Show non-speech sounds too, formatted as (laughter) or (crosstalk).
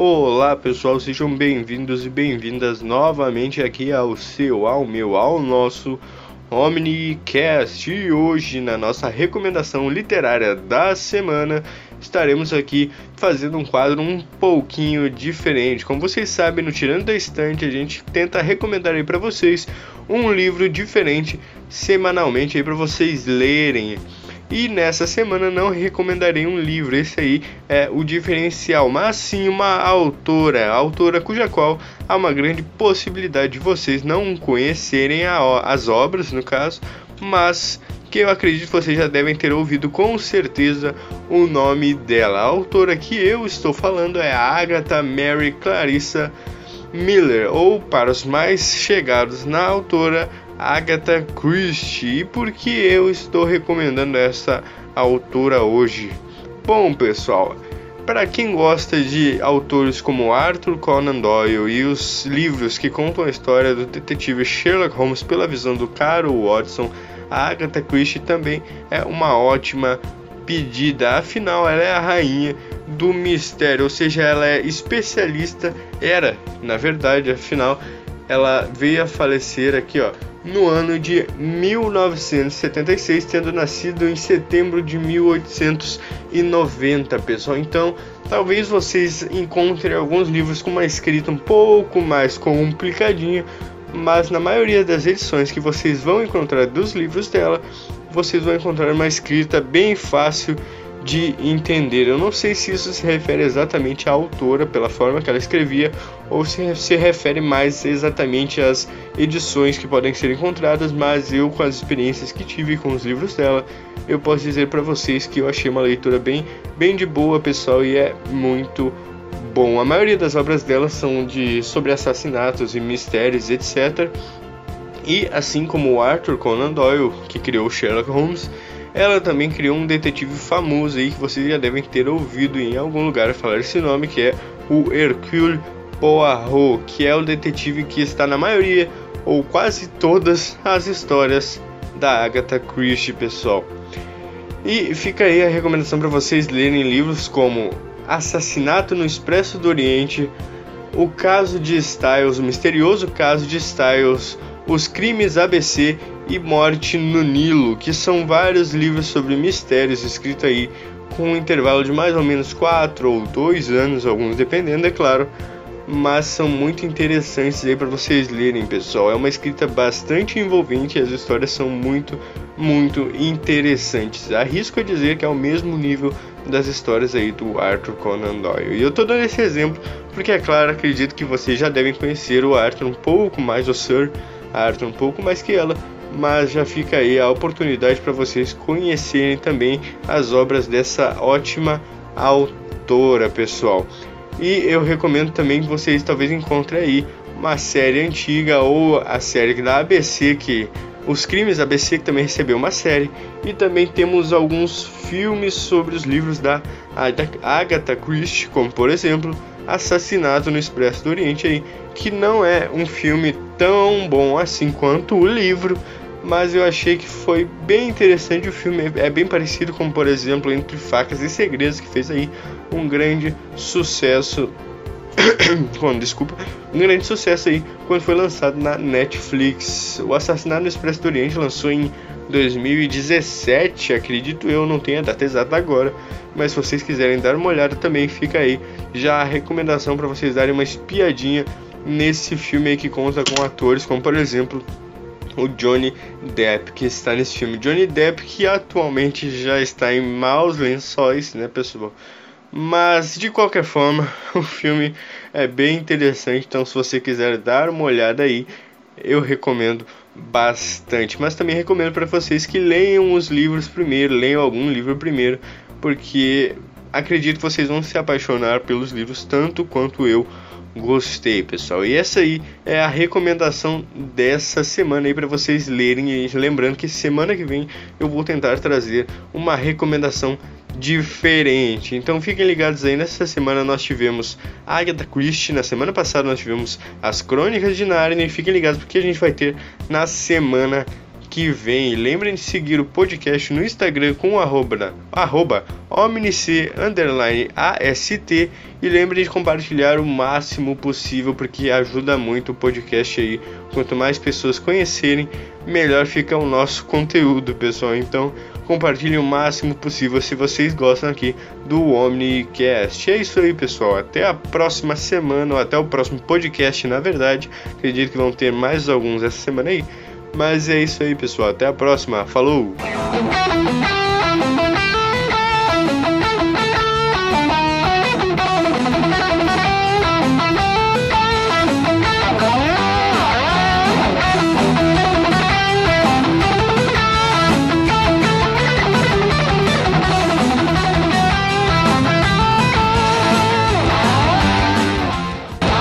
Olá pessoal, sejam bem-vindos e bem-vindas novamente aqui ao seu, ao meu, ao nosso Omnicast. E hoje, na nossa recomendação literária da semana, estaremos aqui fazendo um quadro um pouquinho diferente. Como vocês sabem, no Tirando da Estante, a gente tenta recomendar aí para vocês um livro diferente semanalmente aí para vocês lerem. E nessa semana não recomendarei um livro, esse aí é o diferencial, mas sim uma autora, autora cuja qual há uma grande possibilidade de vocês não conhecerem a, as obras, no caso, mas que eu acredito que vocês já devem ter ouvido com certeza o nome dela. A autora que eu estou falando é a Agatha Mary Clarissa Miller, ou para os mais chegados na autora, Agatha Christie. E por que eu estou recomendando essa autora hoje? Bom, pessoal, para quem gosta de autores como Arthur Conan Doyle e os livros que contam a história do detetive Sherlock Holmes pela visão do Carol Watson, a Agatha Christie também é uma ótima pedida. Afinal, ela é a rainha do mistério, ou seja, ela é especialista, era, na verdade, afinal, ela veio a falecer aqui, ó, no ano de 1976, tendo nascido em setembro de 1890, pessoal. Então, talvez vocês encontrem alguns livros com uma escrita um pouco mais complicadinha, mas na maioria das edições que vocês vão encontrar dos livros dela, vocês vão encontrar uma escrita bem fácil de entender. Eu não sei se isso se refere exatamente à autora, pela forma que ela escrevia, ou se se refere mais exatamente às edições que podem ser encontradas, mas eu, com as experiências que tive com os livros dela, eu posso dizer para vocês que eu achei uma leitura bem, bem de boa, pessoal, e é muito bom. A maioria das obras dela são de sobre assassinatos e mistérios, etc. E assim como Arthur Conan Doyle, que criou Sherlock Holmes, ela também criou um detetive famoso aí que vocês já devem ter ouvido em algum lugar falar esse nome, que é o Hercule Poirot, que é o detetive que está na maioria ou quase todas as histórias da Agatha Christie, pessoal. E fica aí a recomendação para vocês lerem livros como Assassinato no Expresso do Oriente, O Caso de Styles, O Misterioso Caso de Styles, Os Crimes ABC e Morte no Nilo, que são vários livros sobre mistérios escritos aí com um intervalo de mais ou menos 4 ou 2 anos, alguns dependendo, é claro, mas são muito interessantes aí para vocês lerem, pessoal. É uma escrita bastante envolvente e as histórias são muito, muito interessantes. Arrisco a dizer que é o mesmo nível das histórias aí do Arthur Conan Doyle. E eu tô dando esse exemplo porque, é claro, acredito que vocês já devem conhecer o Arthur um pouco mais, o Sir Arthur um pouco mais que ela, mas já fica aí a oportunidade para vocês conhecerem também as obras dessa ótima autora, pessoal. E eu recomendo também que vocês talvez encontrem aí uma série antiga ou a série da ABC que os Crimes ABC que também recebeu uma série e também temos alguns filmes sobre os livros da Agatha Christie, como por exemplo Assassinato no Expresso do Oriente aí, que não é um filme tão bom assim quanto o livro, mas eu achei que foi bem interessante o filme. É bem parecido com, por exemplo, Entre Facas e Segredos, que fez aí um grande sucesso. (coughs) quando, desculpa, um grande sucesso aí quando foi lançado na Netflix. O Assassinato no Expresso do Oriente lançou em 2017, acredito eu, não tenho a data exata agora, mas se vocês quiserem dar uma olhada também, fica aí já a recomendação para vocês darem uma espiadinha nesse filme aí que conta com atores como, por exemplo, o Johnny Depp, que está nesse filme. Johnny Depp, que atualmente já está em maus lençóis, né, pessoal? Mas de qualquer forma, (laughs) o filme é bem interessante. Então, se você quiser dar uma olhada aí, eu recomendo bastante. Mas também recomendo para vocês que leiam os livros primeiro, leiam algum livro primeiro, porque acredito que vocês vão se apaixonar pelos livros tanto quanto eu gostei, pessoal. E essa aí é a recomendação dessa semana aí para vocês lerem. E lembrando que semana que vem eu vou tentar trazer uma recomendação diferente. Então fiquem ligados aí. Nessa semana nós tivemos Agatha Christie, na semana passada nós tivemos as Crônicas de Narnia. E fiquem ligados porque a gente vai ter na semana que vem. Lembrem de seguir o podcast no Instagram com arroba, arroba omnic, AST e lembrem de compartilhar o máximo possível porque ajuda muito o podcast aí. Quanto mais pessoas conhecerem, melhor fica o nosso conteúdo, pessoal. Então, compartilhem o máximo possível se vocês gostam aqui do Omnicast. É isso aí, pessoal. Até a próxima semana, ou até o próximo podcast, na verdade. Acredito que vão ter mais alguns essa semana aí. Mas é isso aí, pessoal. Até a próxima. Falou!